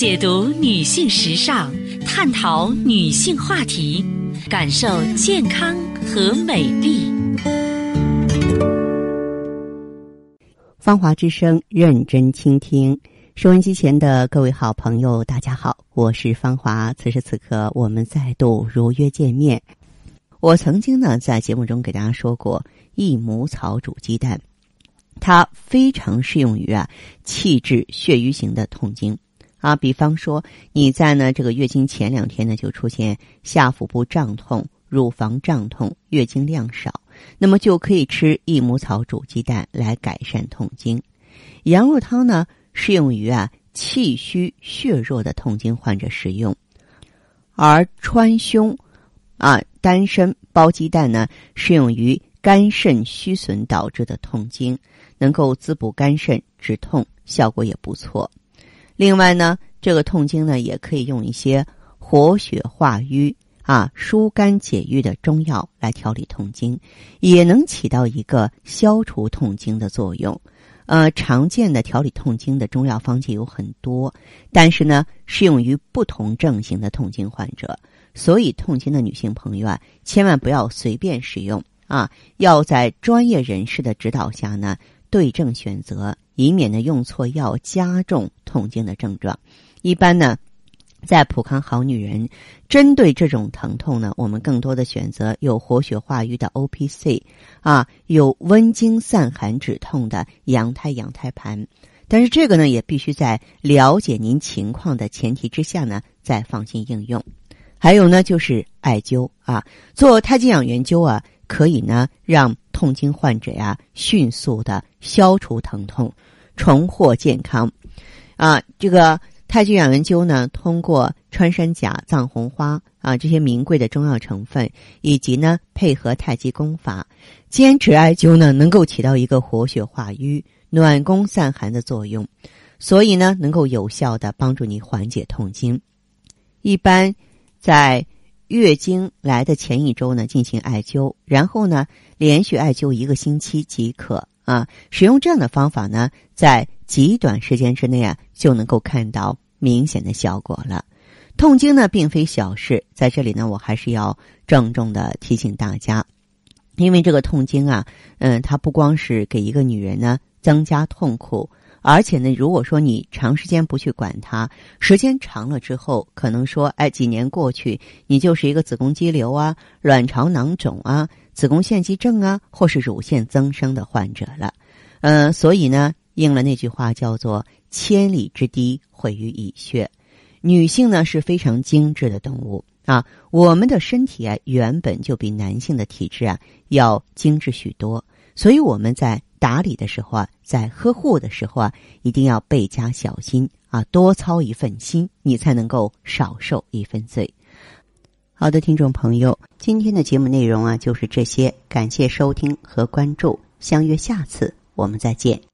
解读女性时尚，探讨女性话题，感受健康和美丽。芳华之声，认真倾听。收音机前的各位好朋友，大家好，我是芳华。此时此刻，我们再度如约见面。我曾经呢，在节目中给大家说过，益母草煮鸡蛋，它非常适用于啊气滞血瘀型的痛经啊。比方说，你在呢这个月经前两天呢，就出现下腹部胀痛、乳房胀痛、月经量少，那么就可以吃益母草煮鸡蛋来改善痛经。羊肉汤呢，适用于啊气虚血弱的痛经患者食用，而川芎。啊，丹参煲鸡蛋呢，适用于肝肾虚损导致的痛经，能够滋补肝肾止痛，效果也不错。另外呢，这个痛经呢，也可以用一些活血化瘀、啊疏肝解郁的中药来调理痛经，也能起到一个消除痛经的作用。呃，常见的调理痛经的中药方剂有很多，但是呢，适用于不同症型的痛经患者。所以，痛经的女性朋友啊，千万不要随便使用啊，要在专业人士的指导下呢，对症选择，以免呢用错药加重痛经的症状。一般呢，在普康好女人针对这种疼痛呢，我们更多的选择有活血化瘀的 O P C 啊，有温经散寒止痛的羊胎羊胎盘。但是这个呢，也必须在了解您情况的前提之下呢，再放心应用。还有呢，就是艾灸啊，做太极养元灸啊，可以呢让痛经患者呀迅速的消除疼痛，重获健康。啊，这个太极养元灸呢，通过穿山甲、藏红花啊这些名贵的中药成分，以及呢配合太极功法，坚持艾灸呢，能够起到一个活血化瘀、暖宫散寒的作用，所以呢，能够有效的帮助你缓解痛经。一般。在月经来的前一周呢，进行艾灸，然后呢，连续艾灸一个星期即可啊。使用这样的方法呢，在极短时间之内啊，就能够看到明显的效果了。痛经呢，并非小事，在这里呢，我还是要郑重的提醒大家，因为这个痛经啊，嗯，它不光是给一个女人呢增加痛苦。而且呢，如果说你长时间不去管它，时间长了之后，可能说，哎，几年过去，你就是一个子宫肌瘤啊、卵巢囊肿啊、子宫腺肌症啊，或是乳腺增生的患者了。嗯，所以呢，应了那句话叫做“千里之堤毁于蚁穴”。女性呢是非常精致的动物啊，我们的身体啊原本就比男性的体质啊要精致许多，所以我们在。打理的时候啊，在呵护的时候啊，一定要倍加小心啊，多操一份心，你才能够少受一份罪。好的，听众朋友，今天的节目内容啊就是这些，感谢收听和关注，相约下次我们再见。